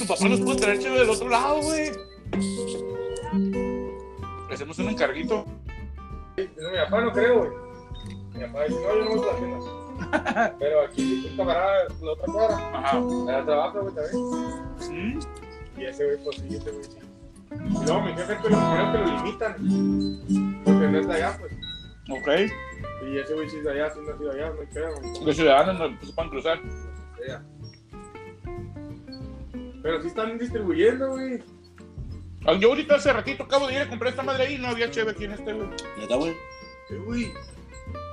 tu papá nos puede traer cheve del otro lado, güey. Hacemos un encarguito. Dice, mi papá no creo, güey. Mi papá dice, no, yo no voy a las tiendas. Pero aquí un camarada de la otra cuadra, Ajá. allá trabaja, güey, también. ¿Sí? Y ese güey, pues sí, ese güey sí. Y luego mi jefe, pero primero que lo limitan. Porque no es de allá, pues. Ok. Y ese güey sí es de allá, sí nacido allá, no güey. Los ciudadanos no se pueden cruzar. sea. Pero sí están distribuyendo, güey. Ah, Yo ahorita hace ratito acabo de ir a comprar esta madre ahí, no había cheve aquí en este, güey. ¿Neta, güey? Eh, Güey,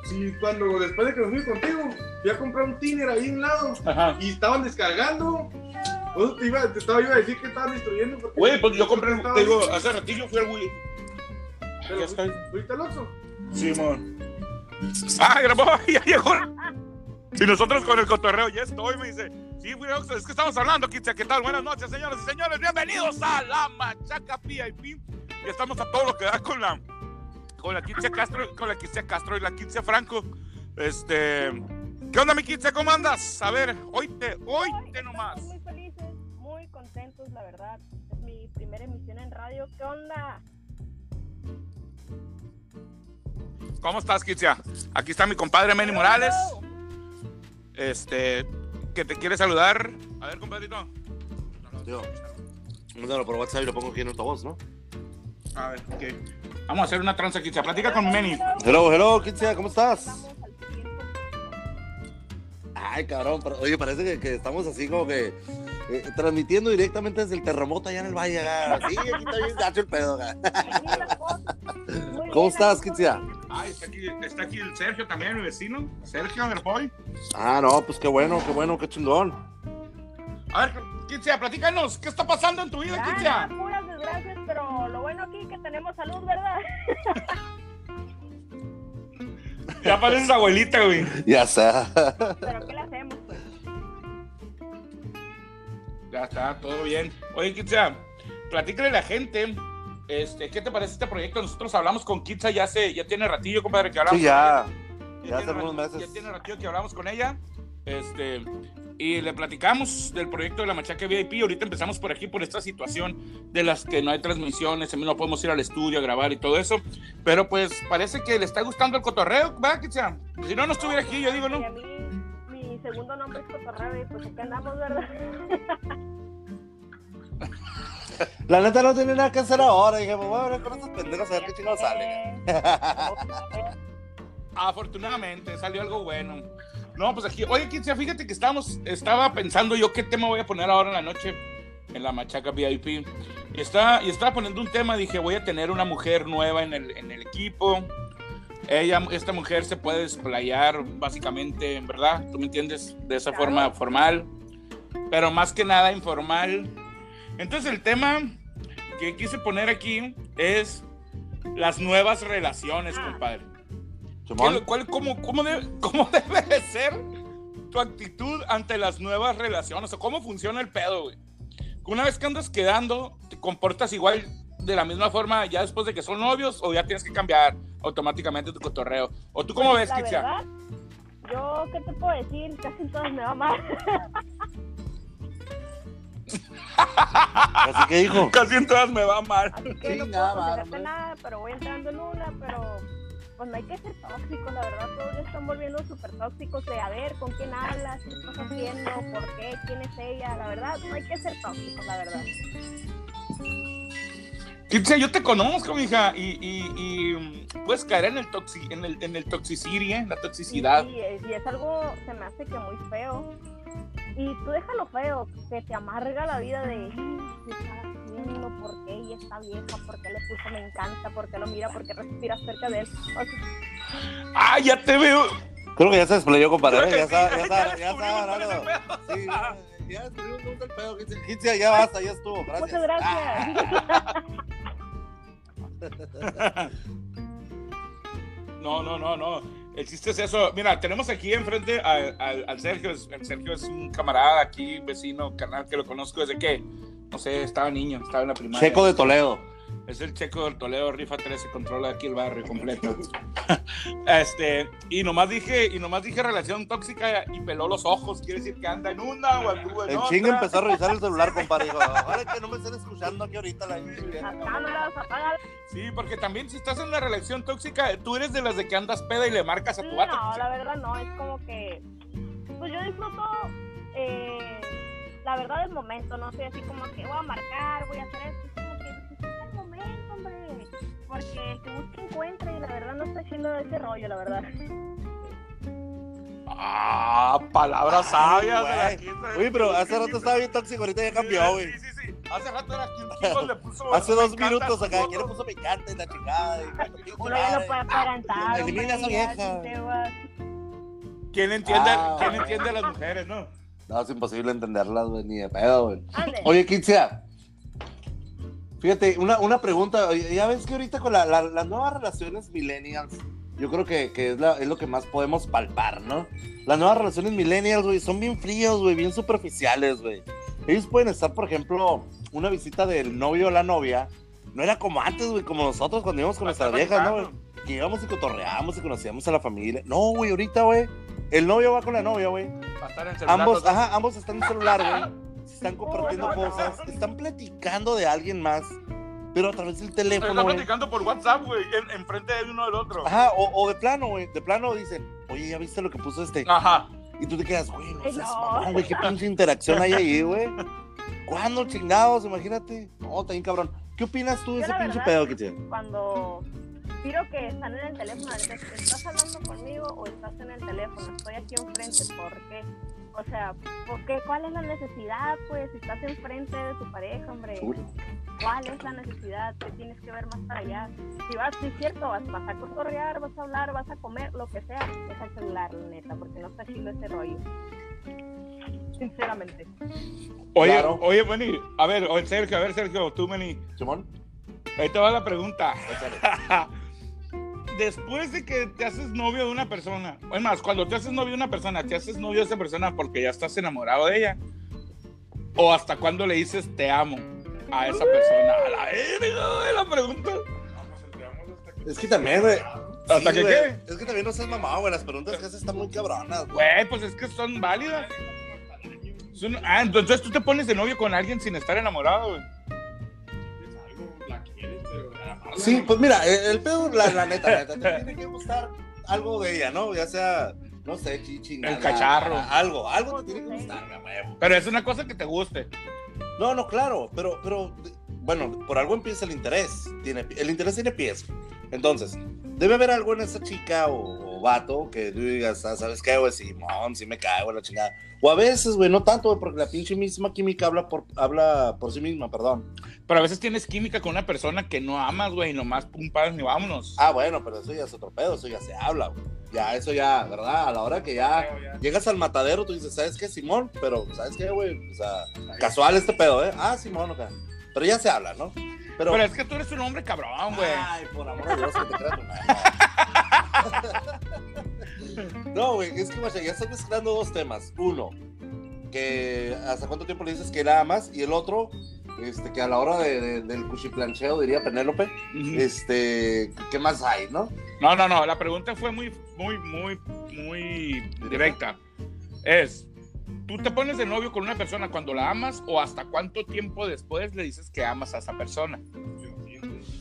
sí, cuando después de que me fui contigo, fui a comprar un tiner ahí a un lado Ajá. y estaban descargando. Te iba, te estaba, iba a decir que estaban destruyendo. porque- Güey, pues yo compré, Estaba- te digo, hace ratillo fui al güey. Pero ya está. fui- ¿Fuiste al Oxxo? Sí, mon. Ah, grabó, ya llegó. Y nosotros con el cotorreo, ya estoy, me dice. Sí, es que estamos hablando, Kitsia, ¿qué tal? Buenas noches, señoras y señores. Bienvenidos a la Machaca VIP. Y estamos a todo lo que da con la con la Kitsia Castro, con la Kitsia Castro y la Kitsia Franco. Este, ¿qué onda, mi Kitsia? ¿Cómo andas? A ver, hoy te, hoy te nomás. Muy felices, muy contentos, la verdad. Es mi primera emisión en radio. ¿Qué onda? ¿Cómo estás, Kitsia? Aquí está mi compadre Manny Morales. Este, que te quiere saludar. A ver, compadrito. Tío, mándalo por WhatsApp y lo pongo aquí en voz, ¿no? A ver, ok. Vamos a hacer una tranza, Kitsia. Platica con Manny. Hello, hello, Kitsia, ¿cómo estás? Estamos al 100%. Ay, cabrón, pero- oye, parece que, que estamos así como que eh, transmitiendo directamente desde el terremoto allá en el valle. acá. Sí, aquí está bien gacho el pedo. acá. ¿Cómo bien, estás. Kitsia? Ay, está aquí, está aquí el Sergio también, mi vecino. Sergio Underboy. Ah, no, pues qué bueno, qué bueno, qué chingón. A ver, Kitsia, platícanos. ¿Qué está pasando en tu vida, Ah, Kitsia? puras desgracias, pero lo bueno aquí es que tenemos salud, ¿verdad? Ya pareces abuelita, güey. Ya sé. Pero ¿qué le hacemos, pues? Ya está, todo bien. Oye, Kitsia, platícale a la gente. Este, ¿Qué te parece este proyecto? Nosotros hablamos con Kitsia ya hace, ya tiene ratillo, compadre, que hablamos. Sí, ya. con ella. Ya hace algunos meses. Ya tiene ratillo que hablamos con ella. Este, y le platicamos del proyecto de la Machaca VIP. Ahorita empezamos por aquí, por esta situación de las que no hay transmisiones, no podemos ir al estudio a grabar y todo eso. Pero pues parece que le está gustando el cotorreo, ¿va, Kitsia? Si no, no estuviera aquí, yo digo, Y ¿no? a mí, mi segundo nombre es Cotorreo y pues aquí andamos, ¿verdad? La neta no tiene nada que hacer ahora. Dije, pues voy a ver con estos pendejos a ver qué chingados sale. Afortunadamente, salió algo bueno. No, pues aquí, oye, Kitsia, fíjate que estábamos, estaba pensando yo qué tema voy a poner ahora en la noche en la Machaca VIP. Y estaba, y estaba poniendo un tema, dije, voy a tener una mujer nueva en el, en el equipo. Ella, esta mujer se puede desplayar básicamente, ¿verdad? ¿Tú me entiendes? De esa Claro. forma formal, pero más que nada informal. Entonces el tema que quise poner aquí es las nuevas relaciones, Ah. compadre. Simón. ¿Qué- cuál- cómo, cómo debe, ¿Cómo debe de ser tu actitud ante las nuevas relaciones? O cómo funciona el pedo, güey. Una vez que andas quedando, ¿te comportas igual de la misma forma ya después de que son novios o ya tienes que cambiar automáticamente tu cotorreo? ¿O tú cómo ves, la Kitsia? verdad, yo, ¿qué te puedo decir? Casi en todas me va mal. Así que dijo. Casi en todas me va mal. Así que no puedo madre. aconsejarte nada, pero voy entrando en una, pero pues no hay que ser tóxicos, la verdad, todos ya están volviendo súper tóxicos de a ver con quién hablas, qué estás haciendo, por qué, quién es ella, la verdad, no hay que ser tóxicos, la verdad. Kitsia, yo te conozco, mija, y, y, y, mm, puedes caer en el, toxi, en el, en el toxicity, ¿eh? la toxicidad. Y, es, y es algo, se me hace que muy feo. Y tú déjalo feo, que te amarga la vida de qué está haciendo, por qué ella está vieja, por qué le puso me encanta, por qué lo mira, por qué respira cerca de él. O sea, ¡Ah, ya te veo! Creo que ya se desplayó, compadre. Que Ya está, sí, ya está, ya descubrimos está. Sí, ya, ya cómo está el pedo. Kitsia. Ya basta, ya estuvo. Gracias. muchas gracias. No, no, no, no. El eso. Mira, tenemos aquí enfrente al Sergio. El Sergio es un camarada aquí, vecino, canal que lo conozco desde que, no sé, estaba niño, estaba en la primaria. Checo de Toledo. Es el checo del Toledo, rifa 13, controla aquí el barrio completo. Este, y nomás dije, y nomás dije relación tóxica y peló los ojos. Quiere decir que anda en una o anduvo en El otra. chingo empezó a revisar el celular, compadre. Dijo, ahora que no me estén escuchando aquí ahorita la cámaras. Sí, porque también si estás en una relación tóxica, tú eres de las de que andas peda y le marcas a tu vato. No, la verdad no, es como que. Pues yo disfruto. eh, la verdad del momento, no soy así como que voy a marcar, voy a hacer esto. Hombre. Porque el que busca encuentra y la verdad no estoy haciendo de ese rollo, la verdad. Ah, palabras sabias. de quinta. Oye, pero hace rato estaba bien tóxico, ahorita ya cambió, güey. Sí, sí, sí. Hace rato era quien le puso. Hace dos minutos acá. ¿quién le puso me encanta y la chingada? y- Uno ya no puede aparentar. Elimina esa vieja. si ¿Quién entiende, Ah. ¿quién entiende a las mujeres, no? No, es imposible entenderlas, güey, ni de pedo, güey. Oye, Kitzia, fíjate, una, una pregunta. Ya ves que ahorita con la- la- las nuevas relaciones millennials, yo creo que, que es, la- es lo que más podemos palpar, ¿no? Las nuevas relaciones millennials, güey, son bien fríos, güey, bien superficiales, güey. Ellos pueden estar, por ejemplo, una visita del novio o la novia. No era como antes, güey, como nosotros cuando íbamos con nuestras viejas, ¿no, güey? Que íbamos y cotorreábamos y conocíamos a la familia. No, güey, ahorita, güey, el novio va con la novia, güey. Ambos, ajá, ambos están en el celular, güey. Están compartiendo Oh, cosas, están platicando de alguien más, pero a través del Están teléfono, güey. platicando por WhatsApp, güey, en, enfrente de uno del otro. Ajá, o, o de plano, güey. De plano dicen, oye, ¿ya viste lo que puso este? Ajá. Y tú te quedas, güey, no seas mamón, güey, qué pinche interacción hay ahí, güey. ¿Cuándo chingados? Imagínate. No, bien cabrón. ¿Qué opinas tú de Yo, ese pinche verdad, pedo que tiene? cuando miro que están en el teléfono, dices, ¿estás hablando conmigo o estás en el teléfono? Estoy aquí enfrente, ¿por qué? O sea, ¿por qué? ¿cuál es la necesidad, pues? Si estás enfrente de tu pareja, hombre, ¿cuál es la necesidad? ¿Qué tienes que ver más para allá? Si vas, sí es cierto, vas, vas a cotorrear, vas a hablar, vas a comer, lo que sea, es el celular, la neta, porque no está chido ese rollo. Sinceramente. Oye, Claro. oye, Meni, a ver, oye, Sergio, a ver, Sergio, tú, Meni, Simón, ahí te va la pregunta. Después de que te haces novio de una persona, es más, cuando te haces novio de una persona, te haces novio de esa persona porque ya estás enamorado de ella, o hasta cuando le dices te amo a esa persona. A la verga, la pregunta. Es que también, güey. ¿Hasta que güey, qué? Es que también no seas mamado, güey. Las preguntas que haces están muy cabronas, güey. Güey, pues es que son válidas. Son- ah, entonces tú te pones de novio con alguien sin estar enamorado, güey. Sí, pues mira, el, pedo, la, la neta, la neta, te tiene que gustar algo de ella, ¿no? Ya sea, no sé, chichi, El cacharro. Algo, algo te tiene que gustar. Pero es una cosa que te guste. No, no, claro, pero, pero, bueno, por algo empieza el interés. Tiene, el interés tiene pies. Entonces, debe haber algo en esa chica o, o vato que tú digas, ah, ¿sabes qué, güey? Simón, sí me cae, güey, la chingada. O a veces, güey, no tanto, güey, porque la pinche misma química habla por, habla por sí misma, perdón. Pero a veces tienes química con una persona que no amas, güey, y nomás pum, pagas ni vámonos. Ah, bueno, pero eso ya es otro pedo, eso ya se habla, güey. Ya, eso ya, ¿verdad? A la hora que ya ya. llegas al matadero, tú dices, ¿sabes qué, Simón? Pero, ¿sabes qué, güey? O sea, casual este pedo, ¿eh? Ah, Simón, ok. Pero ya se habla, ¿no? Pero, Pero es que tú eres un hombre cabrón, güey. Ay, por amor de Dios, que te creas madre. No, güey, es que, guacha, ya estás mezclando dos temas. Uno, que hasta cuánto tiempo le dices que la amas, y el otro, este, que a la hora de, de- del cuchiplancheo, diría Penélope, este, ¿qué más hay, no? No, no, no. La pregunta fue muy, muy, muy, muy directa. Es, ¿tú te pones de novio con una persona cuando la amas o hasta cuánto tiempo después le dices que amas a esa persona?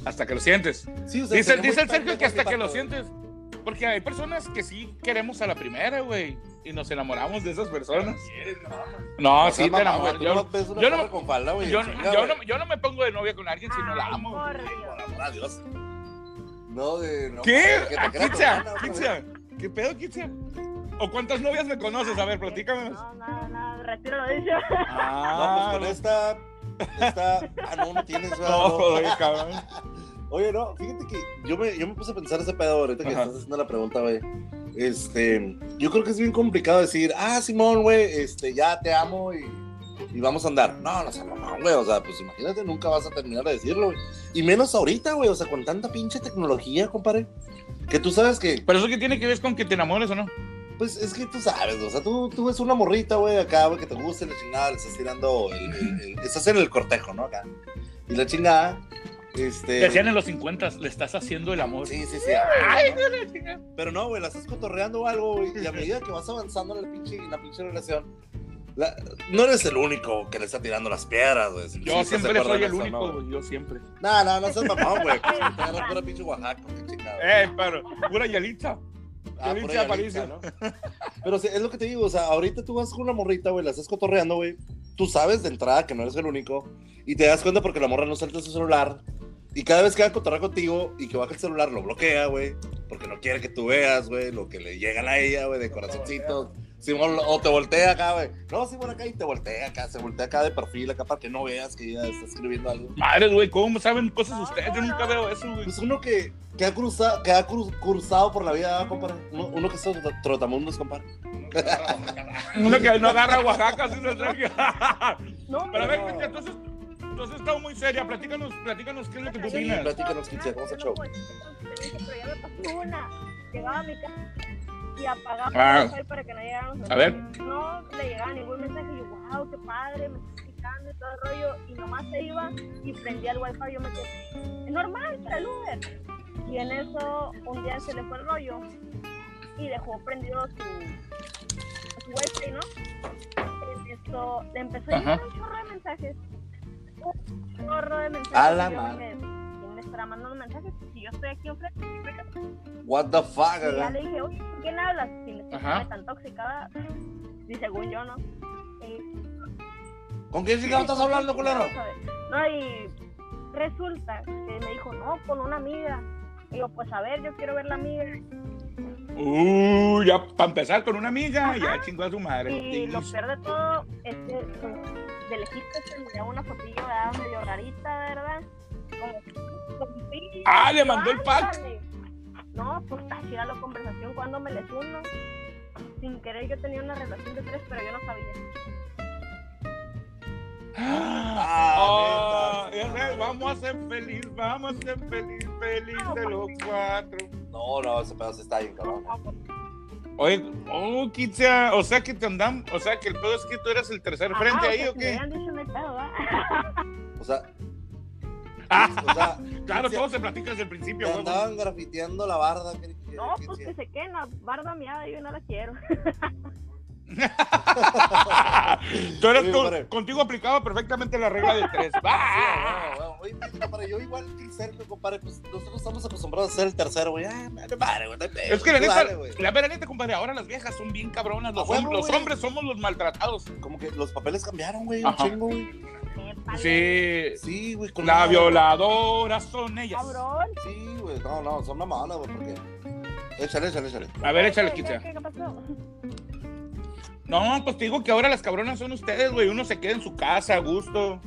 Hasta que lo sientes. Sí, o sea, Dice, dice el Sergio que hasta que lo sientes. Porque hay personas que sí queremos a la primera, güey. Y nos enamoramos de esas personas. No, sí te enamoras. Yo, no yo yo, yo me pongo de novia con alguien si no la amo. por Ay, por Dios. amor a Dios. No, de... No, ¿Qué? que te ¿A creas tu Kitzia? hermana, güey. Kitzia. ¿Qué pedo, Kitzia? ¿O cuántas novias me conoces? A ver, platícame. No, nada, nada, retiro lo dicho. Ah, No, pues con esta... esta... Ah, no, no tienes. No, no. oye, cabrón. Oye, no, fíjate que yo me, yo me puse a pensar ese pedo ahorita que Ajá. estás haciendo la pregunta, güey. Este, yo creo que es bien complicado decir, ah, Simón, güey, este, ya te amo y, y vamos a andar. No, no, no, no, güey, o sea, pues imagínate, nunca vas a terminar de decirlo, güey. Y menos ahorita, güey, o sea, con tanta pinche tecnología, compadre. Que tú sabes que, Pero eso qué tiene que ver con que te enamores o no? Pues es que tú sabes, o sea, tú, tú ves una morrita, güey, acá, güey, que te gusta y la chingada, le estás tirando, el, el- el- estás en el cortejo, ¿no? Acá. Y la chingada, Este. Decían en los 50, le estás haciendo el amor. Sí, sí, sí. Ay, no, la chingada. Pero no, güey, la estás cotorreando o algo, güey. Y a medida que vas avanzando en la pinche, en la pinche relación, la- no eres el único que le está tirando las piedras, güey. Si- Yo si siempre soy el único, ¿no? Yo siempre. No, no, no seas mamón, güey. Te agarra pura pinche Oaxaca, qué chingada. Eh, pero, pura Ah, Aparicio. Yalitza, ¿no? Pero es lo que te digo, o sea, ahorita tú vas con una morrita, güey, la estás cotorreando, güey. Tú sabes de entrada que no eres el único. Y te das cuenta porque la morra no suelta su celular. Y cada vez que va a cotorrear contigo y que baja el celular, lo bloquea, güey. Porque no quiere que tú veas, güey, lo que le llegan a ella, güey, de corazoncitos. Simón, o te voltea acá, güey. No, Simón acá y te voltea acá, se voltea acá de perfil, acá para que no veas que ella está escribiendo algo. Madres, güey, ¿cómo saben cosas ustedes? Yo nunca veo eso, güey. Pues uno que, que ha cruzado, que ha cru- cruzado por la vida, compadre. Uno, uno que es trota- trotamundos, compadre. Uno que no agarra Oaxaca, así se trae. No, Pero a ver, No. Cristian, entonces, entonces está muy seria. Platícanos, platícanos qué es lo que tú Sí, opinas. platícanos, Kitsia, ¿cómo show? Pero ya me pasó una. Llegaba a mi casa y apagaba Ah. el wifi para que no llegaran los A ver. mensajes. No le llegaba ningún mensaje y yo, wow, qué padre, me está picando y todo el rollo. Y nomás se iba y prendía el wifi. Yo me quedé, es normal para el Uber. Y en eso un día se le fue el rollo y dejó prendido su, su wifi, ¿no? En eso le empezó a llegar un chorro de mensajes. Un chorro de mensajes. A la y madre. Me- ¿Quién me estará mandando mensajes? Si yo estoy aquí enfrente. What the fuck, Y ya le dije, oye, ¿con quién hablas? Si me Ajá. siento tan tóxica, y según yo, ¿no? Eh, ¿Con quién chingado estás hablando, culero? No, y resulta que me dijo, no, con una amiga. Y yo, pues a ver, yo quiero ver la amiga. Uh, ya para empezar con una amiga, ya chingó a su madre. Y lo peor de todo es que pues, de lejitos se miraba una fotillo, ¿verdad? Medio rarita, ¿verdad? Como, Ah, le mandó el pack. No, pues está chida la conversación cuando me les uno. Sin querer yo tenía una relación de tres, pero yo no sabía. Ah, Ah, vamos a ser feliz, vamos a ser feliz, feliz de los cuatro. No, no, ese pedazo está bien, cabrón. Oye, oh, Kitsia, o sea que te andan, o sea que el pedo es que tú eras el tercer frente Ajá, ahí, ¿o qué? Me dicho pedo. O sea, Ah, o sea, claro, todo se platica desde el principio, güey. andaban grafiteando la barda. que- que- No, que- pues que se queden la barda miada, yo no la quiero. Tú eres tú- contigo aplicaba perfectamente la regla de tres. Sí, ¡Ah! bueno, bueno. Oye, yo igual que el Sergio, compadre, pues nosotros estamos acostumbrados a ser el tercero, güey. Ah, madre, madre, güey. Es que la Tú neta, dale, la neta, compadre, ahora las viejas son bien cabronas. Los, A huevo, hom- los hombres somos los maltratados. Como que los papeles cambiaron, güey, un chingo, güey. Sí. Sí, güey. con La una- violadora son ellas. Cabrón. Sí, güey, no, no, son mamadas, güey, porque... Échale, échale, échale. A ver, échale, ¿Qué, Kitsia. qué, qué pasó? No, pues te digo que ahora las cabronas son ustedes, güey. Uno se queda en su casa a gusto.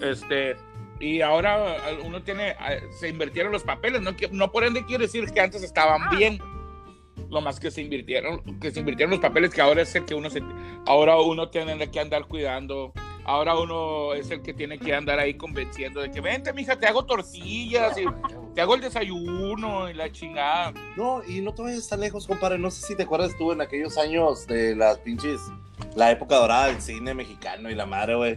Este. Y ahora eh, uno tiene. eh, Se invirtieron los papeles. No, no por ende quiere decir que antes estaban Ah. bien. Lo más que se invirtieron, que se invirtieron los papeles, que ahora es el que uno se. Ahora uno tiene que andar cuidando. Ahora uno es el que tiene que andar ahí convenciendo de que vente, mija, te hago tortillas y te hago el desayuno y la chingada. No, y no te vayas tan lejos, compadre. No sé si te acuerdas tú en aquellos años de las pinches... La época dorada del cine mexicano y la madre, güey.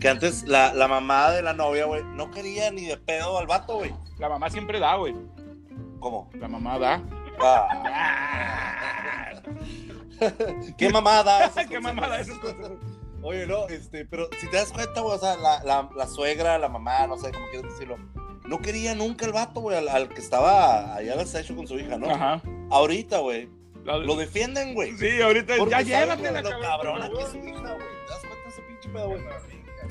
Que antes la, la mamá de la novia, güey, no quería ni de pedo al vato, güey. La mamá siempre da, güey. ¿Cómo? La mamá da. Ah. ¿Qué mamada? ¿Qué mamada esas cosas? Oye, no, este, pero si te das cuenta, güey, o sea, la, la, la suegra, la mamá, no sé cómo quieres decirlo, no quería nunca el vato, güey, al, al que estaba allá al sexo con su hija, ¿no? Ajá. Ahorita, güey, lo defienden, güey. Sí, ahorita Porque ya llévatela, lo cabrón. cabrona que es su hija, güey. ¿Te das cuenta de ese pinche pedo, güey?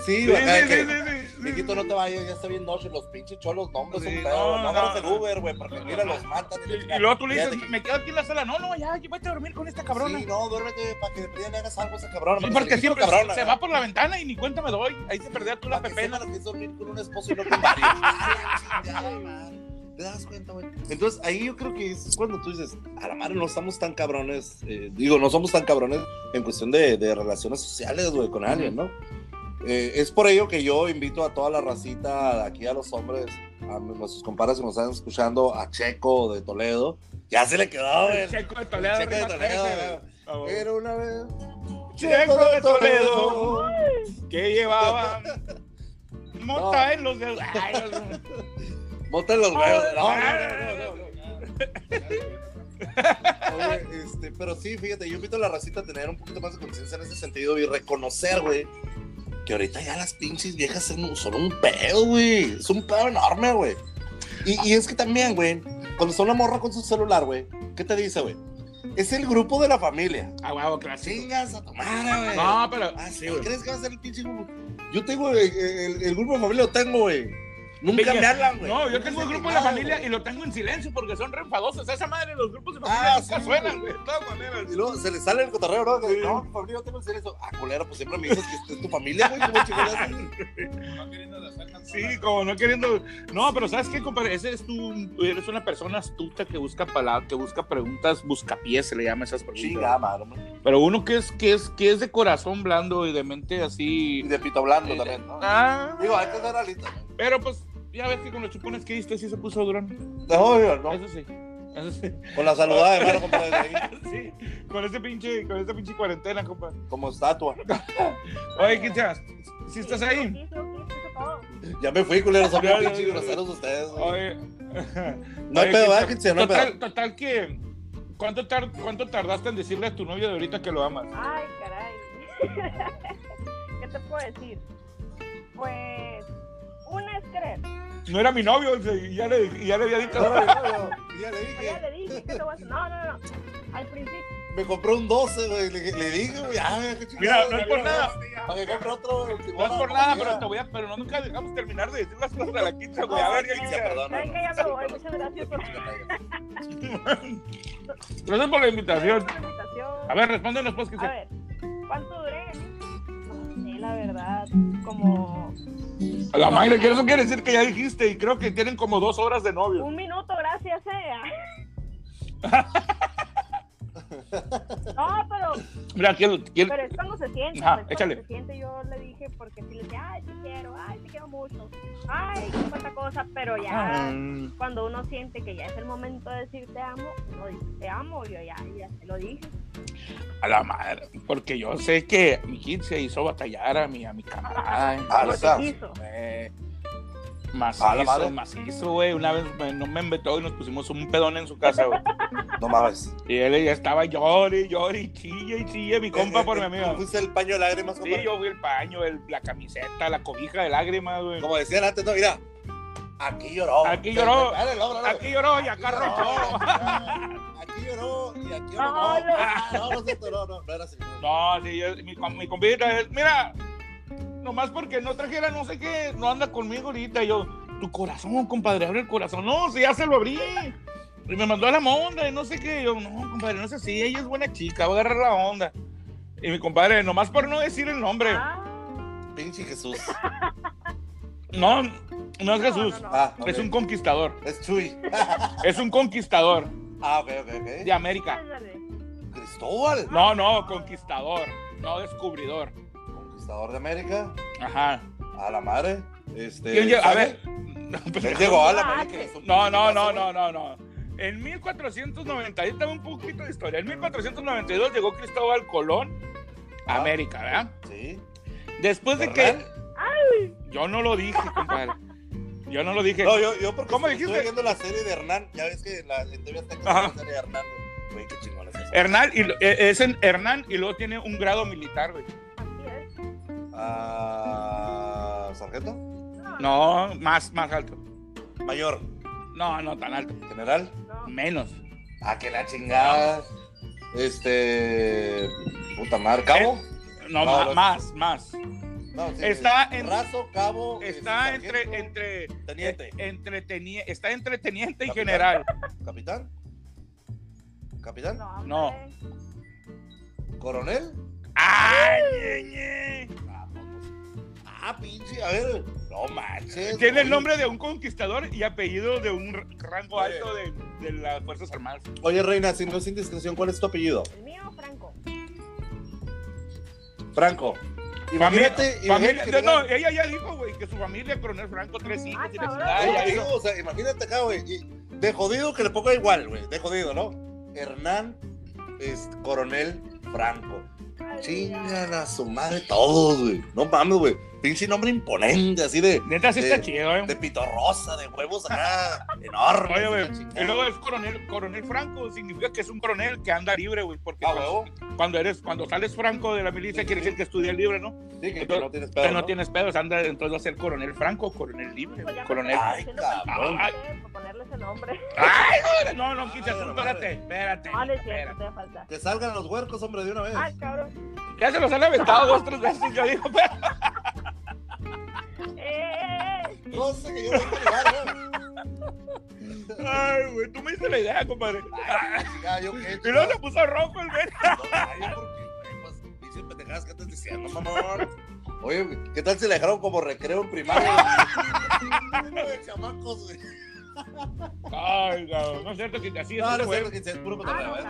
Sí, Sí, güey, acá sí, que, sí, sí, sí. No te vayas, ya está bien noche, los pinches cholos, no, hombre, un pedo, no, no, el. Uber, güey, porque mira, los matan. Y, y luego tú le dices, me quedo aquí en la sala. No, no, ya, vete a dormir con esta cabrona. Sí, no, duérmete para que de perdida le hagas algo a esa cabrona. Sí, porque se siempre cabrona, se ¿no? va por la ventana y ni cuenta me doy. Ahí se perdía tú la pepena. que es dormir con un esposo y no con varios. ¿Te das cuenta, güey? Entonces, ahí yo creo que es cuando tú dices, a la madre no estamos tan cabrones, eh, digo, no somos tan cabrones en cuestión de, de relaciones sociales, güey, con alguien, ¿no? Eh, es por ello que yo invito a toda la racita, aquí a los hombres, a nuestros compadres que nos están escuchando, a Checo de Toledo. Ya se le quedó, güey. Checo de Toledo. Checo de Toledo, 13, güey. güey. Era una vez. Checo de Toledo. Que llevaba Mota en los dedos. Ay, no. Mota en los. No, no, no, no, no, no. Oye, este, pero sí, fíjate, yo invito a la racita a tener un poquito más de conciencia en ese sentido y reconocer, güey, que ahorita ya las pinches viejas son, un pedo, güey. Es un pedo enorme, güey. Y, y es que también, güey, cuando son la morra con su celular, güey, ¿qué te dice, güey? Es el grupo de la familia. Ah, huevo, clásico. Chingas a tu madre, güey. No, pero. Ah, sí. ¿Crees que va a ser el pinche grupo? Yo tengo el, el- el grupo de familia, lo tengo, güey. Nunca me hablan, güey. No, yo Nunca tengo el sé grupo de la familia y lo tengo en silencio porque son re enfadosos. Esa madre, los grupos de familia Ah, nunca sí, suenan, güey. De todas maneras. Y luego se le sale el cotorreo, ¿no? Que, Sí. No, mi familia, yo tengo que hacer eso. Ah, culero, pues siempre me dices que este es tu familia, güey. ¿Cómo chingados? No queriendo la sacan Sí, como no queriendo. No, pero ¿sabes qué, compadre? Ese es tu. Eres una persona astuta que busca palabras, que busca preguntas, buscapiés, se le llama a esas preguntas. Chinga, man. Pero uno que es, que es, que es de corazón blando y de mente Y así. de pito blando también, ¿no? Ah, Digo, hay que ser realista. pero pues, ya ves que con los chupones que diste sí se puso durón. No, yo, no. Eso sí. Eso sí. Con la saludada de mano, compadre, Sí, con ese pinche, con esa pinche cuarentena, compa. como estatua. Oye, Quinchas, si estás ahí. Ya me fui, culeros. Son bien pinches groseros ustedes. Oye. No hay pedo, ¿verdad, Quinchas? No hay total, pedo. total que. ¿cuánto, tar- ¿Cuánto tardaste en decirle a tu novio de ahorita que lo amas? Ay, caray. ¿Qué te puedo decir? Pues, una es creer. No era mi novio, y ya le, y ya le había dicho. No, no, ya le Pues ya dije. le dije que te voy a hacer. No, no, no. Al principio. Me compré un 12, güey. Le, le dije, güey, ah, qué Mira, no es por nada. Para que compre otro, güey. No es por nada, pero te voy a. Pero no nunca dejamos terminar de decir las cosas de la quincha, güey. A ver, ya, ya. perdón. ¿Saben que ya me voy? Muchas gracias por, Gracias por la invitación. por la invitación. A ver, respóndenos, pues, A Quincha. ver, ¿cuánto duré? Sé, la verdad, como A la madre, que eso quiere decir que ya dijiste, y creo que tienen como dos horas de novio. un minuto, gracias, eh. No, pero, Mira, quiero. quiero- pero es cuando se siente, Ajá, pues, cuando échale. se siente yo le dije porque si le decía, ay, te quiero, ay, te quiero mucho, ay, cuánta cosa, pero ya Mm, cuando uno siente que ya es el momento de decir te amo, uno dice te amo, yo ya, ya te lo dije. A la madre, porque yo sé que mi kid se hizo batallar a mi, a mi camarada. Ah, macizo, macizo, güey. Una vez me- no me inventó y nos pusimos un pedón en su casa, güey. No mames. Y él ya estaba llore, llore y chille y chille, mi compa por mi amiga. Fuiste el paño de lágrimas, Sí, yo fui el paño, el, la camiseta, la cobija de lágrimas, güey. Como decían antes, no, mira. Aquí lloró. Aquí lloró. Dale. Aquí lloró y acá rochó. Aquí lloró y aquí No, lloró. no. Ah, No, no, no, no, no era así. No, mi compita es, mira, nomás porque no trajera no sé qué, no anda conmigo ahorita. Y yo, tu corazón, compadre, abre el corazón. No, si ya se lo abrí. Y me mandó a la onda y no sé qué. Y yo, no, compadre, no es así, ella es buena chica, va a agarrar la onda. Y mi compadre, nomás por no decir el nombre. Ah, Pinche Jesús. No, no es Jesús. no, no. Ah. Es un conquistador. Es Chuy. Es un conquistador Ah, ok, ok, ok. de América. Cristóbal. No, no, conquistador, no descubridor. Conquistador de América. Ajá. A la madre. Este. ¿Quién llegó? A ver. No, Él llegó a la América. No, no, no, no, no, no. En 1490, ahí está un poquito de historia. En 1492 llegó Cristóbal Colón a Ah. América, ¿verdad? Sí. Después de ¿Verdad? que. Yo no lo dije, compadre. Yo no lo dije. No, yo, yo porque ¿Cómo dijiste? viendo la serie de Hernán. Ya ves que la, en TV Ajá. la serie de Hernán. güey. Qué chingón es eso. Hernán, y, lo- eh, es en Hernán y luego tiene un grado militar, güey. ¿Sargento? No, más, más alto. Mayor. No, no tan alto. General. no. Menos. Ah, que la chingada. Este. Puta madre. ¿Cabo? No, No, no. más, más. No, sí, Está en- Raso, cabo. Está este, entre, entre, Teniente. eh, entre tenie- está entre teniente y general. ¿Capitán? ¿Capitán? No. ¿Coronel? ¡Ay, ñe, ñe! Ah, pinche. A ver. No manches. Tiene el nombre de un conquistador y apellido de un rango Oye. alto de, de las Fuerzas Armadas. Oye, Reina, si no es indiscreción, ¿cuál es tu apellido? El mío, Franco. Franco. Familia, Imagínate. familia- imagínate no, que no, tenga- ella ya dijo, güey, que su familia, Coronel Franco, tres hijos, Ah, No, dijo. o sea, imagínate acá, güey. De jodido que le ponga igual, güey. De jodido, ¿no? Hernán, es, Coronel Franco. Chingan a su madre todos, güey. No mames, güey. Pinche nombre imponente, así de, Neta, sí de- está chido, ¿eh? de pito rosa, de huevos acá, enormes. Oye, güey, y luego es coronel, coronel Franco, significa que es un coronel que anda libre, güey, porque Ah, cuando, huevo. cuando eres, cuando sales Franco de la milicia quiere decir que estudia libre, ¿no? Sí, que, que Entonces, no tienes Pero pedo, no, ¿no? tienes pedos, anda, entonces va a ser coronel Franco, coronel libre, Pues coronel. Ay, cabrón. consciente por ponerle ese nombre. Ay, no, no, quita, Ay, espérate, espérate, no espérate. te da falta. Que salgan los huercos, hombre, de una vez. Ay, cabrón. Ya se los han aventado dos, tres veces, yo digo, pero No sé que yo no quiero llegar, güey. Ay, güey, tú me diste la idea, compadre. Ay, chingada, yo qué. Y luego se puso rojo el ver. No, ay, porque, güey, pues, dice pendejadas que estás diciendo, mamón. Oye, güey, ¿qué tal si la dejaron como recreo en primaria? güey? chamacos, güey. Ay, cabrón, no es cierto que así es, No, no es güey. cierto que es puro Ah, cotorreo, no, ¿eh?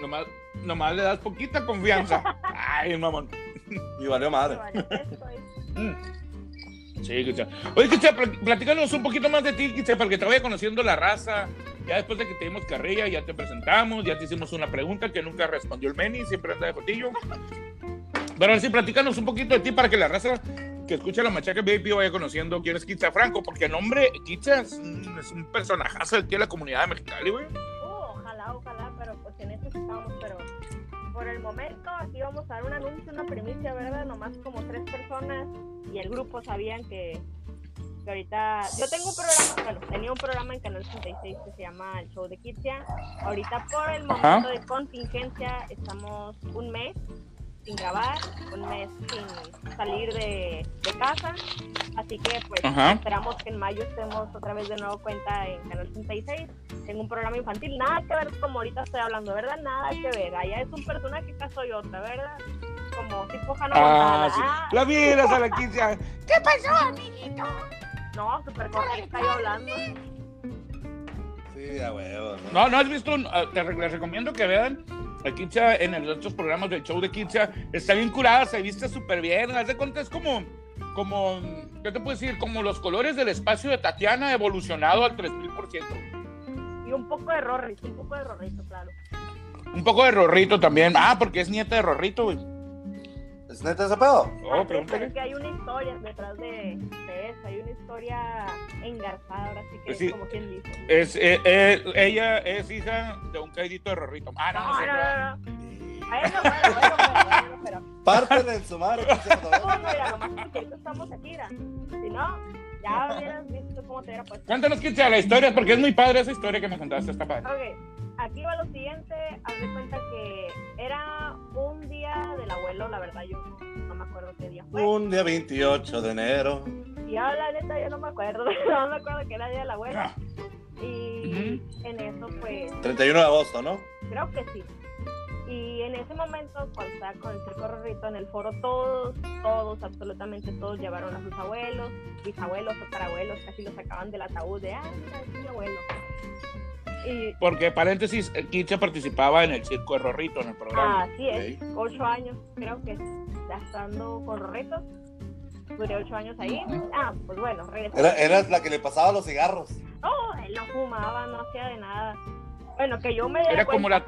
Nomás, nomás le das poquita confianza. Ay, mamón. Y valió madre. Sí, Cristian. Oye, Cristian, pl- platícanos un poquito más de ti, Cristian, para que te vaya conociendo la raza. Ya después de que te dimos carrilla, ya te presentamos, ya te hicimos una pregunta que nunca respondió el Meni, siempre anda de fotillo. Pero sí, platícanos un poquito de ti para que la raza que escucha la Machaca Baby vaya conociendo quién es Kitza Franco, porque el nombre Kitza es, un- personajazo aquí de la comunidad de Mexicali, güey. Uh, ojalá, ojalá, pero pues en eso estamos, pero por el momento aquí vamos a dar un anuncio, una primicia, ¿verdad? Nomás como tres personas y el grupo sabían que, que ahorita... Yo tengo un programa, bueno, tenía un programa en Canal 66 que se llama El Show de Kitsia. Ahorita por el Ajá. momento de contingencia estamos un mes sin grabar, un mes sin salir de, de casa, así que pues Ajá. esperamos que en mayo estemos otra vez de nuevo cuenta en Canal 66 tengo un programa infantil, nada que ver como ahorita estoy hablando, ¿verdad? Nada que ver. Allá es un personaje, acá soy otra, ¿verdad? Como tipo Hannah Ah, sí. Ah, La miras a la Kitza. ¿Qué pasó, amiguito? no, súper correcta yo hablando. Sí, a huevo, ¿no? No, has visto, un- ah, te re- les recomiendo que vean a Kitza en el- otros programas del show de Kitza. Está bien curada, se viste súper bien. Haz de cuenta, es como, como, ¿qué te puedo decir? Como los colores del espacio de Tatiana evolucionado al 3000%. Y un poco de Rorrito, un poco de Rorrito, claro. Un poco de Rorrito también. Ah, porque es nieta de Rorrito, güey. ¿Es neta ese pedo? Pero pregúntale. es que hay una historia detrás de, de eso, hay una historia engarzada, ahora sí que Pues sí. como quien dice. Es, eh, eh, ella es hija de un caidito de Rorrito. Ah, no, no, No, no, no, no. A eso, bueno, bueno, pero, bueno, pero. Pártele en su madre. No, no, mira, estamos aquí, mira. Si no, ya hubieras visto cómo te hubiera puesto. Cuéntanos, Kitza, la historia, porque es muy padre esa historia que me contaste, está padre. Ok, aquí va lo siguiente. Haz de cuenta que era un día del abuelo, la verdad, yo no me acuerdo qué día fue. Un día 28 de enero. Y yo, la neta, yo no me acuerdo. No me acuerdo que era día del abuelo. Ah, Y en eso, pues, 31 de agosto, ¿no? creo que sí. Y en ese momento, cuando estaba con el circo Rorrito en el foro, todos, todos, absolutamente todos llevaron a sus abuelos, bisabuelos, tatarabuelos, casi los sacaban del ataúd de, ah, mira, es mi abuelo. Y Porque, paréntesis, Kitza participaba en el circo de Rorrito en el programa. así es, ocho años, creo que estando con Rorrito, duré ocho años ahí. Ah, pues bueno, regresé. Era, era la que le pasaba los cigarros. No, él no fumaba, no hacía de nada. Bueno, que yo me Era como la,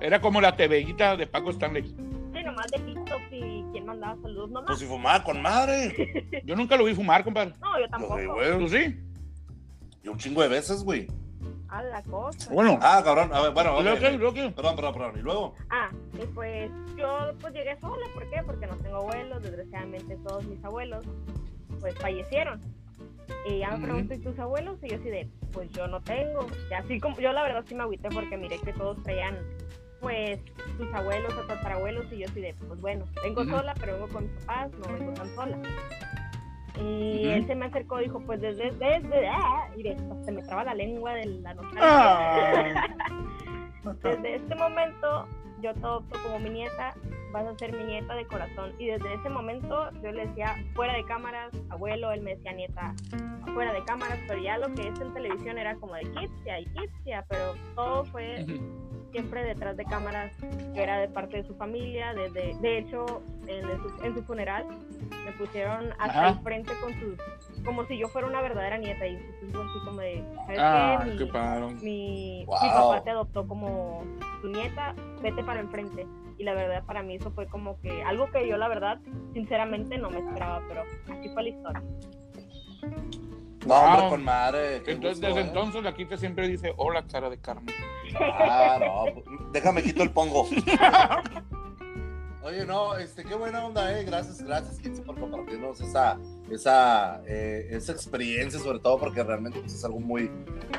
era como la TVita de Paco Stanley. Sí, nomás de TikTok y quién mandaba saludos, nomás. Pues si fumaba con madre. Yo nunca lo vi fumar, compadre. No, yo tampoco. Pues, ¿Tú güey. sí? Y un chingo de veces, güey. A la cosa. Bueno. Ah, cabrón. A ver, bueno, ¿Y luego ok. qué? ¿Y luego qué? Perdón, perdón, perdón. ¿Y luego? Ah, y pues yo pues llegué sola, ¿por qué? Porque no tengo abuelos, desgraciadamente todos mis abuelos pues fallecieron. Y ya me pregunto, ¿y tus abuelos? Y yo así de, pues yo no tengo. Y así como, yo la verdad sí me agüité porque miré que todos traían pues sus abuelos o tatarabuelos y yo así de, pues bueno, vengo sola, pero vengo con mis papás, no vengo tan sola. Y él se me acercó y dijo, pues desde, desde, ah, y de, se me traba la lengua de la nostalgia. Ah. Desde este momento yo te adopto como mi nieta, vas a ser mi nieta de corazón. Y desde ese momento yo le decía fuera de cámaras, abuelo, él me decía nieta fuera de cámaras, pero ya lo que es en televisión era como de Kitsia y Kitsia, pero todo fue siempre detrás de cámaras, que era de parte de su familia, desde, de hecho en, el- en su funeral me pusieron hasta al frente con sus, como si yo fuera una verdadera nieta y así como de, ¿sabes Ah, qué? qué Mi, padre. mi, Wow. mi papá te adoptó como tu nieta, vete para enfrente. Y la verdad para mí eso fue como que algo que yo la verdad sinceramente no me esperaba, pero así fue la historia. No, hombre, Wow. con madre. Entonces, gusto, desde ¿eh? entonces la quita siempre dice, hola cara de carne. Ah, no, pues, déjame quito el pongo. Oye, no, este, qué buena onda, eh. Gracias, gracias, Kitsi, por compartirnos esa, esa, eh, esa experiencia, sobre todo porque realmente pues, es algo muy,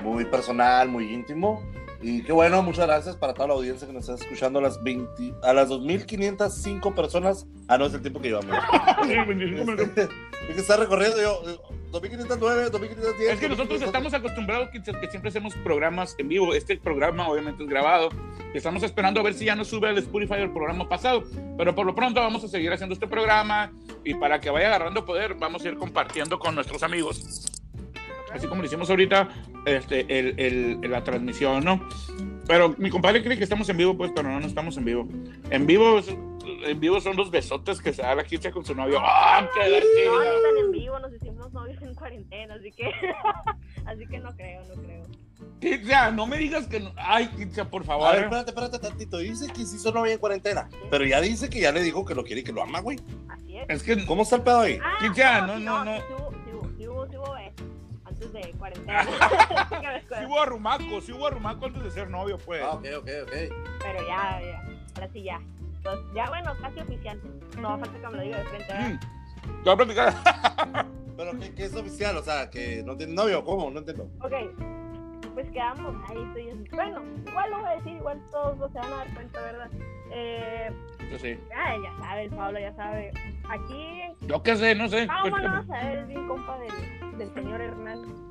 muy personal, muy íntimo. Y qué bueno, muchas gracias para toda la audiencia que nos está escuchando a las 20, a las 2.505 personas. Ah, no, es el tiempo que llevamos. Sí, 25 minutos. Este, es que está recorriendo yo, eh, 2.509, 2.510. Es que nosotros estamos acostumbrados que, que siempre hacemos programas en vivo. Este programa obviamente es grabado. Estamos esperando a ver si ya nos sube al Spotify el programa pasado. Pero por lo pronto vamos a seguir haciendo este programa y para que vaya agarrando poder vamos a ir compartiendo con nuestros amigos. Así como lo hicimos ahorita este, el, el- la transmisión, ¿no? Pero mi compadre cree que estamos en vivo, pues, pero no, no estamos en vivo. En vivo, en vivo son los besotes que se da la Kitsia con su novio. ¡Ah, qué la No, no están en vivo, nos hicimos novios en cuarentena, así que así que no creo, no creo. Kitsia, no me digas que no. Ay, Kitsia, por favor. A ver, espérate, espérate tantito. Dice que sí hizo novia en cuarentena, pero ya dice que ya le dijo que lo quiere y que lo ama, güey. Así es. Es que ¿Cómo está el pedo ahí? Ah, Kitsia, no, no, no. Cuarentena. Sí hubo arrumaco, sí hubo arrumaco antes de ser novio, pues. Ah, ok, ok, ok. Pero ya, ya, ahora sí ya. Entonces, ya bueno, casi oficial. No falta que me lo diga de frente, ¿verdad? Mm. Te voy a platicar. Pero ¿qué, qué es oficial? O sea, que no tiene novio, ¿cómo? No entiendo. Ok, pues quedamos ahí, estoy Bueno, igual lo voy a decir, igual todos lo se van a dar cuenta, ¿verdad? Eh, Yo sé. ah, ya sabe, el Pablo ya sabe. Aquí Yo qué sé, no sé. Vámonos a ver, bien compa del, del señor Hernán.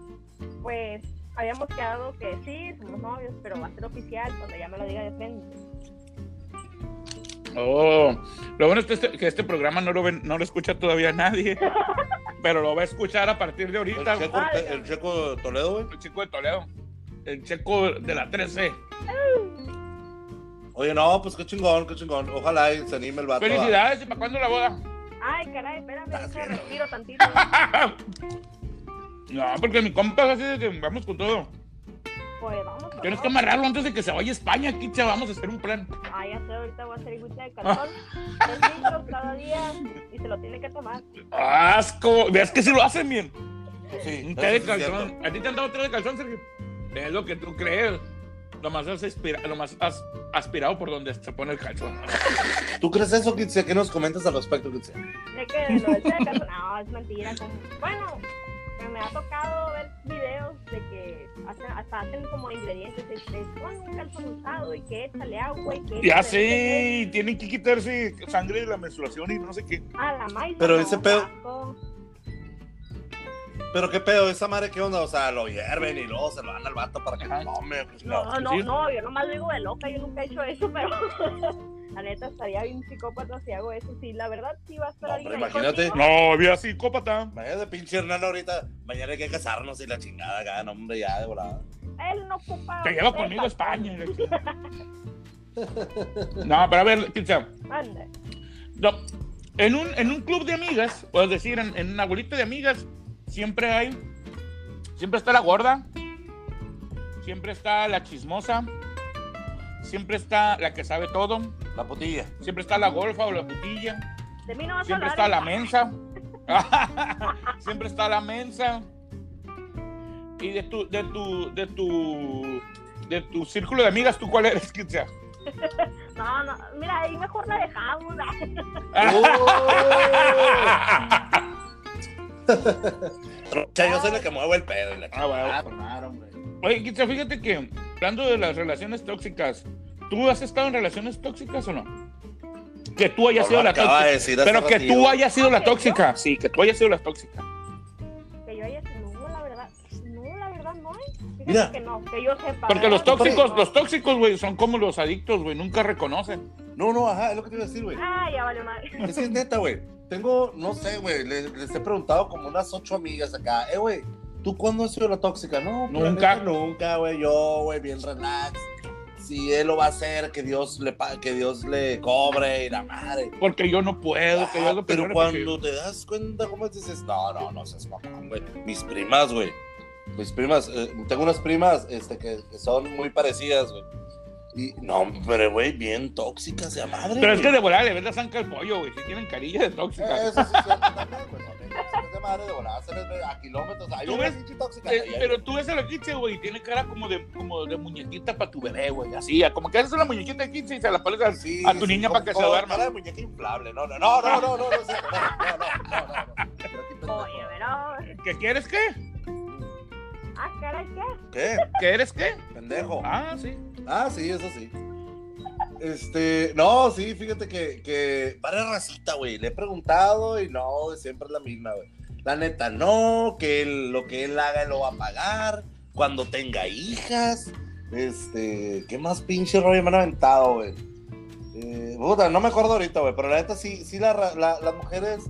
Pues habíamos quedado que sí, somos novios, pero va a ser oficial cuando ya me lo diga de frente. Oh, lo bueno es que este, que este programa no lo, ven- no lo escucha todavía nadie, pero lo va a escuchar a partir de El ahorita. checo, el checo Toledo, güey. El chico de Toledo, el checo de la 13. Oye, no, pues qué chingón, qué chingón. Ojalá y se anime el vato. Felicidades, ¿y para cuándo la boda? Ay, caray, espérame, Ah, sí. respiro tantito. No, porque mi compa es así de que vamos con todo. Pues vamos. con Tienes que todo. amarrarlo antes de que se vaya a España, Kitcha. Vamos a hacer un plan. Ah, ya sé, ahorita voy a hacer agüita de calzón. Litros cada día y se lo tiene que tomar. ¡Asco! ¿Ves que sí lo hacen bien? Sí, Un té de calzón. ¿A ti te han dado té de calzón, Sergio? Es lo que tú crees. Lo más, has aspira- lo más has aspirado por donde se pone el calzón. ¿Tú crees eso, Kitsia? ¿Qué nos comentas al respecto, Kitsia? De que lo del té de calzón, no, es mentira. como- Bueno, me ha tocado ver videos de que hacen, hasta hacen como ingredientes. Pon un calzón usado y que échale agua y que. Ya y tienen que quitarse sangre de la menstruación y no sé qué. A la maíz. Pero no, ese pedo- asco. Pero qué pedo, esa madre, ¿qué onda? O sea, lo hierven y luego se lo dan al vato para que lo tome. pues, No, no. no, sí. no, yo nomás lo digo de loca, yo nunca he hecho eso, pero la neta estaría bien psicópata si hago eso. Sí, la verdad sí va a estar No, alguien imagínate. No, había psicópata. Imagínate, pinche Hernán ahorita. Mañana hay que casarnos y la chingada acá, no, hombre, ya de volada. Él no ocupa. Te lleva conmigo a. España. No, pero a ver, Kitcha. Ande. No, en, un, en un club de amigas, o es decir, en, en una bolita de amigas, siempre hay, siempre está la gorda, siempre está la chismosa, siempre está la que sabe todo, La putilla. siempre está la golfa o la putilla, De mí no vas siempre a está la mensa, siempre está la mensa. Y de tu, de tu, de tu, de tu círculo de amigas, ¿tú cuál eres, Kitsia? No, no, mira, ahí mejor la dejamos. Che, yo soy la que muevo el pedo y la Ah, bueno. hombre. Oye, Kitsia, fíjate que hablando de las relaciones tóxicas, ¿tú has estado en relaciones tóxicas o no? Que tú hayas No sido la de tóxica. decir hace Pero que tú hayas sido la tóxica. Sí, que tú hayas sido la tóxica. Que yo haya no, la verdad, no, la verdad no. Fíjate Mira. que no, que yo sepa. Porque los tóxicos, No. los tóxicos, güey, son como los adictos, güey, nunca reconocen. No, no, ajá, es lo que te iba a decir, güey. Ah, ya valió madre. Es que es neta, güey. Tengo, no sé, güey, les, les he preguntado como unas ocho amigas acá. Eh, güey, ¿tú cuándo has sido la tóxica? No, pues, Nunca. neta, nunca, güey. Yo, güey, bien relax. Si él lo va a hacer, que Dios le, que Dios le cobre y la madre. Porque yo no puedo, que yo Ah, pero cuando te das cuenta, ¿cómo dices? No, no, no seas mamón, güey. Mis primas, güey. Mis primas, eh, tengo unas primas este, que, que son muy parecidas, güey. Y no, pero, güey, bien tóxicas de madre. Pero es que de volar le ves la zanca al pollo, güey. Si tienen carilla de tóxica. Eh, Eso sí también, güey. De madre de volada, se les ve a kilómetros. Hay ¿Tú una ves? pinche tóxica. Eh, ahí, pero tú ves a la 15, güey, tiene cara como de, como de muñequita para tu bebé, güey. Así, como que haces una muñequita de 15 y se la pones a, Sí, a tu sí, niña para que se duerma. cara de muñeca inflable. No, no, no, no, no, no, no, no, sí, no, no, no, no, no, no. Pero qué pendejo. Oye, pero. ¿Qué quieres qué? Ah, caray, ¿qué? ¿Qué? ¿Qué eres qué? Pendejo. Ah, sí. Ah, sí, eso sí. Este, no, sí, fíjate que, que para racita, güey. Le he preguntado y no, siempre es la misma, güey. La neta, no, que él- lo que él haga él lo va a pagar cuando tenga hijas. Este, ¿qué más pinche rollo me han aventado, güey? Eh, puta, no me acuerdo ahorita, güey, pero la neta sí, sí la ra- la- las mujeres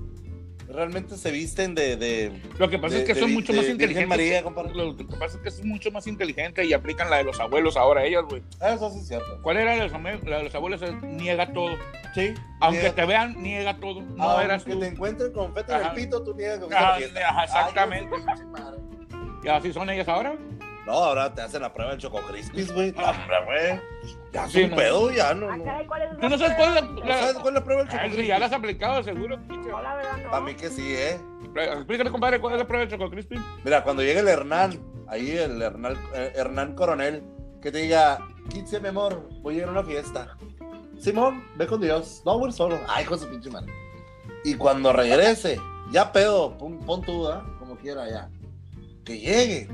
realmente se visten de, de, Lo que pasa de- es que de son mucho más inteligentes. María. Lo que pasa es que son mucho más inteligentes y aplican la de los abuelos ahora ellos, güey. Ah, Eso sí es cierto. ¿Cuál era la de los, ame- la de los abuelos? Niega todo. Sí. Aunque niega- te vean, niega todo. No Aunque eras tú. te encuentren con feta en el pito, tú niegas que fuiste a Ajá, la fiesta. ajá, exactamente. Ay. Y así son ellas ahora. No, ahora te hacen la prueba del Choco Crispis, güey. No, hombre, güey. Ya es Sí, un no. pedo, ya no. Ah, no. caray, ¿cuál es ¿Tú no sabes cuál es la- ¿No sabes cuál es la prueba del Choco sí, Crispis? ya las has aplicado, seguro. pinche. No, la verdad no. Para mí que sí, ¿eh? Explícale, compadre, cuál es la prueba de Choco Crispy. Mira, cuando llegue el Hernán, ahí el Hernán, eh, Hernán Coronel, que te diga, 15, mi amor, voy a ir a una fiesta. Simón, ve con Dios. No, voy solo. Ay, con su pinche madre. Y cuando regrese, ya pedo, pon, pon tú, ¿ah? Como quiera, ya. Que llegue.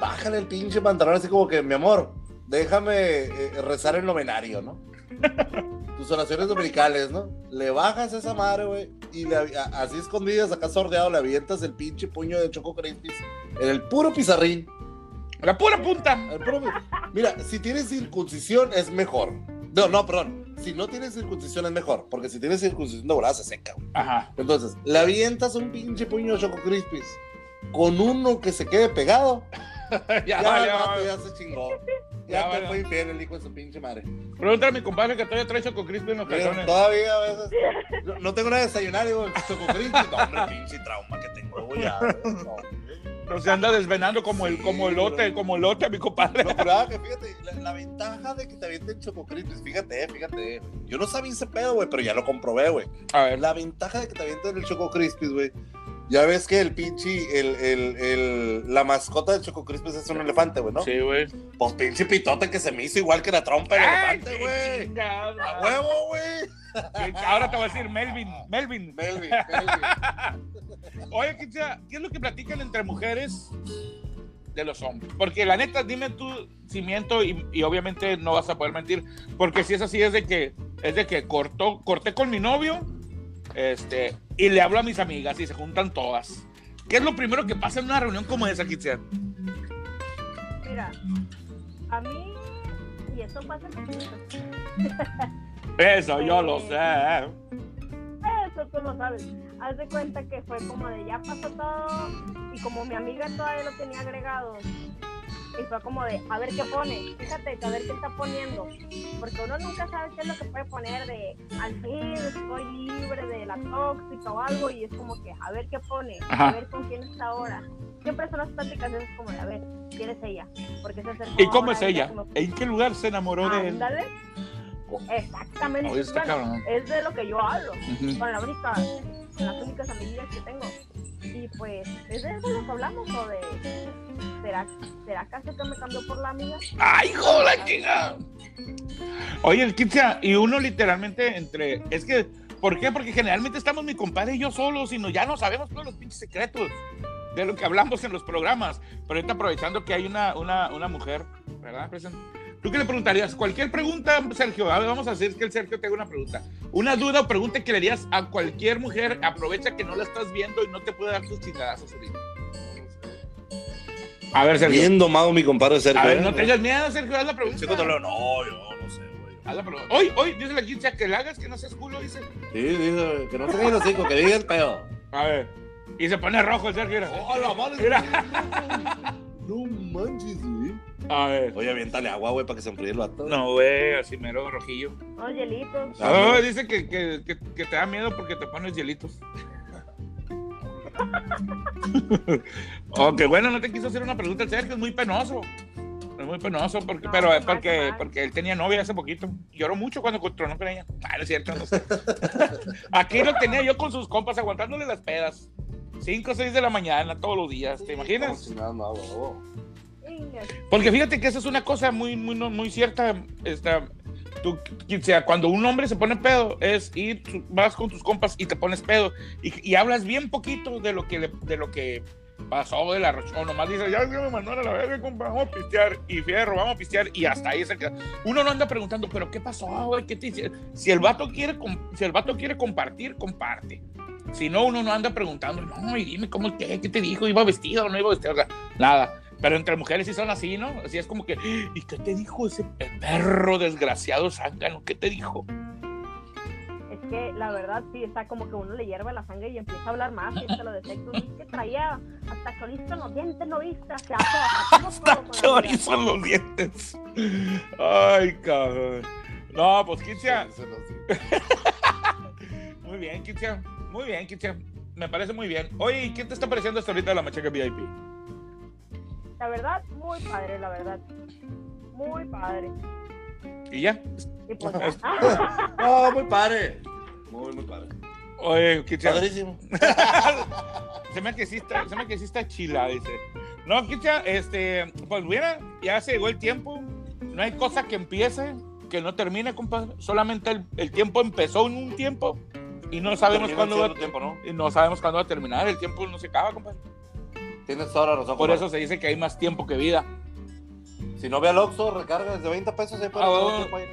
Bájale el pinche pantalón así como que, mi amor, déjame eh, rezar el novenario, ¿no? Tus oraciones dominicales, ¿no? Le bajas esa madre, güey, y le a- así escondidas, acá sordeado, le avientas el pinche puño de Choco Crispis en el puro pizarrín. La pura punta. El puro- Mira, si tienes circuncisión es mejor. No, no, perdón. Si no tienes circuncisión es mejor, porque si tienes circuncisión de volada se seca, güey. Ajá. Entonces, le avientas un pinche puño de Choco Crispis con uno que se quede pegado. ya, Ya, vale, ya se chingó. Ya Ya, vale. fue infiel el hijo de su pinche madre. Pregúntale a mi compadre que todavía trae Choco Crispy en los calzones. todavía a veces. No, no tengo nada de desayunar, digo, Choco Crispis. No, hombre, pinche trauma que tengo. Ya, no. No se anda desvenando como el, como el Sí, lote, bro. como el lote, mi compadre. Lo juraba que fíjate, la, la ventaja de que te avienten Choco Crispis, fíjate, fíjate. Yo no sabía ese pedo, güey, pero ya lo comprobé, güey. A ver, La ventaja de que te avienten el Choco Crispis, güey. Ya ves que el pinche, el, el, el, la mascota del Choco Crispis es un elefante, güey, ¿no? sí, güey. Pues pinche pitote que se me hizo igual que la trompa del elefante, güey. ¡A huevo, güey! Ahora te voy a decir Melvin, Melvin. Melvin, Melvin. Oye, ¿qué es lo que platican entre mujeres de los hombres? Porque la neta, dime tú si miento y, y obviamente no vas a poder mentir, porque si es así es de que es de que cortó, corté con mi novio, este, y le hablo a mis amigas y se juntan todas. ¿Qué es lo primero que pasa en una reunión como esa, Kitia? Mira, a mí, y eso pasa. Eso yo lo sé. Eso tú lo sabes. Haz de cuenta que fue como de ya pasó todo y como mi amiga todavía lo tenía agregado y fue como de a ver qué pone, fíjate, a ver qué está poniendo, porque uno nunca sabe qué es lo que puede poner de al fin estoy libre de la tóxica o algo y es como que a ver qué pone, Ajá. a ver con quién está ahora. Siempre son las pláticas es como de a ver, quién es ella, porque se acercó ¿Y cómo es ella como- ¿En qué lugar se enamoró de él? Exactamente. Bueno, es de lo que yo hablo Ujú. con la única, con las únicas amigas que tengo. Y pues, ¿es de eso lo que hablamos o de será, será acaso que me cambió por la amiga? ¡Ay, hijo de la chingada! Oye, el Kitia, y uno literalmente entre. Es que, ¿por qué? Porque generalmente estamos mi compadre y yo solos, y ya no sabemos todos los pinches secretos de lo que hablamos en los programas. Pero ahorita aprovechando que hay una, una, una mujer, ¿verdad? Presente. ¿Tú qué le preguntarías? Cualquier pregunta, Sergio. Vamos a hacer que el Sergio te haga una pregunta. Una duda o pregunta que le harías a cualquier mujer. Aprovecha que no la estás viendo y no te puede dar tus chingadazos ahorita. A ver, Sergio. Bien domado mi compadre Sergio. A ver, ¿eh? no tengas miedo, Sergio, haz la pregunta. chico Toledo, no, yo no sé, güey. Haz la pregunta. Hoy, hoy, dice la quince que la hagas, que no seas culo, dice. Sí, dice, que no se los hocico, que diga el pedo. A ver. Y se pone rojo el Sergio. mira. ¡Oh, la madre! Mira. No manches, güey. A ver. Oye, aviéntale agua, güey, para que se enfríe el vato. No, güey, así mero rojillo. Unos hielitos. No. dice que, que, que, que te da miedo porque te pones hielitos. Aunque bueno, no te quiso hacer una pregunta el Sergio, es muy penoso. Es muy penoso, porque, No, pero es porque, porque él tenía novia hace poquito. Lloró mucho cuando tronó con ella. Ah, no es cierto, no sé. Aquí lo tenía yo con sus compas aguantándole las pedas. 5 o 6 de la mañana todos los días, ¿te imaginas? No, no, no. Porque fíjate que esa es una cosa muy, muy, no- muy cierta. Esta, tú, sea, cuando un hombre se pone pedo, es ir, vas con tus compas y te pones pedo y, hablas bien poquito de lo que, de lo que pasó de la rocha. O nomás dices, ya me mandaron a la verga, vamos a pistear. Y fierro, vamos a pistear. Y hasta ahí se queda. Uno no anda preguntando, ¿pero qué pasó, güey? ¿Qué te hice?" Si el vato quiere, si el vato quiere compartir, comparte. Si no, uno no anda preguntando, no, y dime cómo, qué, qué te dijo, iba vestido o no iba vestido, o sea, nada. Pero entre mujeres sí son así, ¿no? Así es como que, ¿y qué te dijo ese perro desgraciado zángano? ¿Qué te dijo? Es que la verdad sí, está como que uno le hierve la sangre y empieza a hablar más y hasta lo detecto. Es que traía hasta chorizo en los dientes, ¿no viste? Se hace Hasta chorizo en los dientes. Ay, cabrón. No, pues sí. muy bien, Kitia. Muy bien, Kitia. Me parece muy bien. Oye, ¿y ¿qué te está pareciendo hasta ahorita de la machaca VIP? La verdad, muy padre, la verdad. Muy padre. ¿Y ya? Y pues ya. No, muy padre. Muy, muy padre. Oye. Padrísimo. se me que sí está, se me que sí está chila, dice. No, Kitia, este, pues mira, ya se llegó el tiempo. No hay cosa que empiece que no termine, compadre. Solamente el, el tiempo empezó en un tiempo y no sabemos cuándo va, cierto tiempo, ¿no? y no sabemos cuándo va a terminar. El tiempo no se acaba, compadre. Tienes toda la razón. Por eso se dice que hay más tiempo que vida. Si no ve al Oxxo, recarga desde 20 pesos. ahí para Ah, bueno. ahí.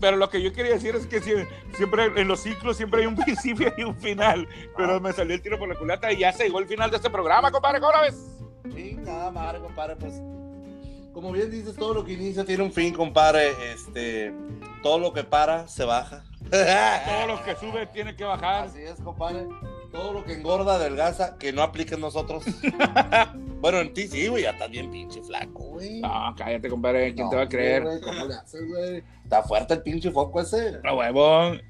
Pero lo que yo quería decir es que sie- siempre en los ciclos siempre hay un principio y un final. Pero Ah. me salió el tiro por la culata y ya se llegó el final de este programa, compadre. ¿Cómo ves? Chingada madre, compadre, pues. Como bien dices, todo lo que inicia tiene un fin, compadre. Este, todo lo que para se baja. Todo lo que sube tiene que bajar. Así es, compadre. Todo lo que engorda, adelgaza, que no aplique en nosotros. bueno, en ti sí, güey, ya estás bien pinche flaco, güey. No, cállate, compadre. ¿Quién No, te va a creer? güey, ¿Cómo le haces, güey? Está fuerte el pinche foco ese. A huevón.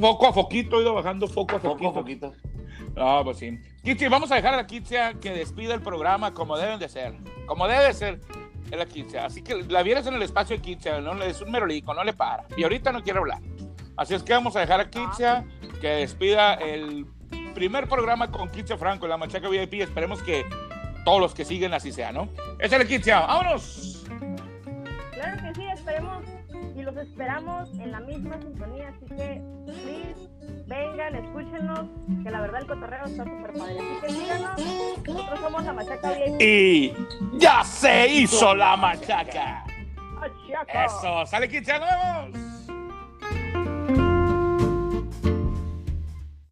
Foco a foquito, he ido bajando foco a Foco, foquito. foquito. No, pues sí. Kitsi, vamos a dejar a la Kitsia que despida el programa como deben de ser. Como debe de ser es la Kitsia. Así que la vieras en el espacio de Kitsia, ¿no? Es un merolico, no le para. Y ahorita no quiere hablar. Así es que vamos a dejar a Kitsia que despida el primer programa con Kitsia Franco, la Machaca VIP. Esperemos que todos los que siguen así sea, ¿no? La Kitsia. ¡Vámonos! Claro que sí, esperemos y los esperamos en la misma sintonía, así que please, vengan, escúchenos, que la verdad el cotorreo está súper padre. Así que síganos, nosotros somos la Machaca VIP. Y ya se hizo la Machaca. Machaca. Eso, sale Kitsia, nos vemos.